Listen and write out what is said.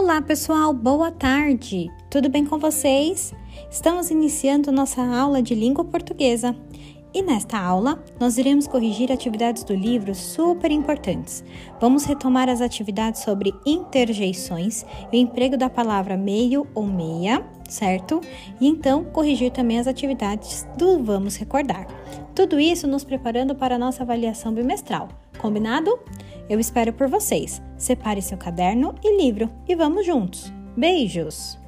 Olá, pessoal, boa tarde! Tudo bem com vocês? Estamos iniciando nossa aula de língua portuguesa e nesta aula nós iremos corrigir atividades do livro super importantes. Vamos retomar as atividades sobre interjeições e o emprego da palavra meio ou meia, certo? E então corrigir também as atividades do Vamos Recordar. Tudo isso nos preparando para a nossa avaliação bimestral. Combinado? Eu espero por vocês. Separe seu caderno e livro e vamos juntos. Beijos!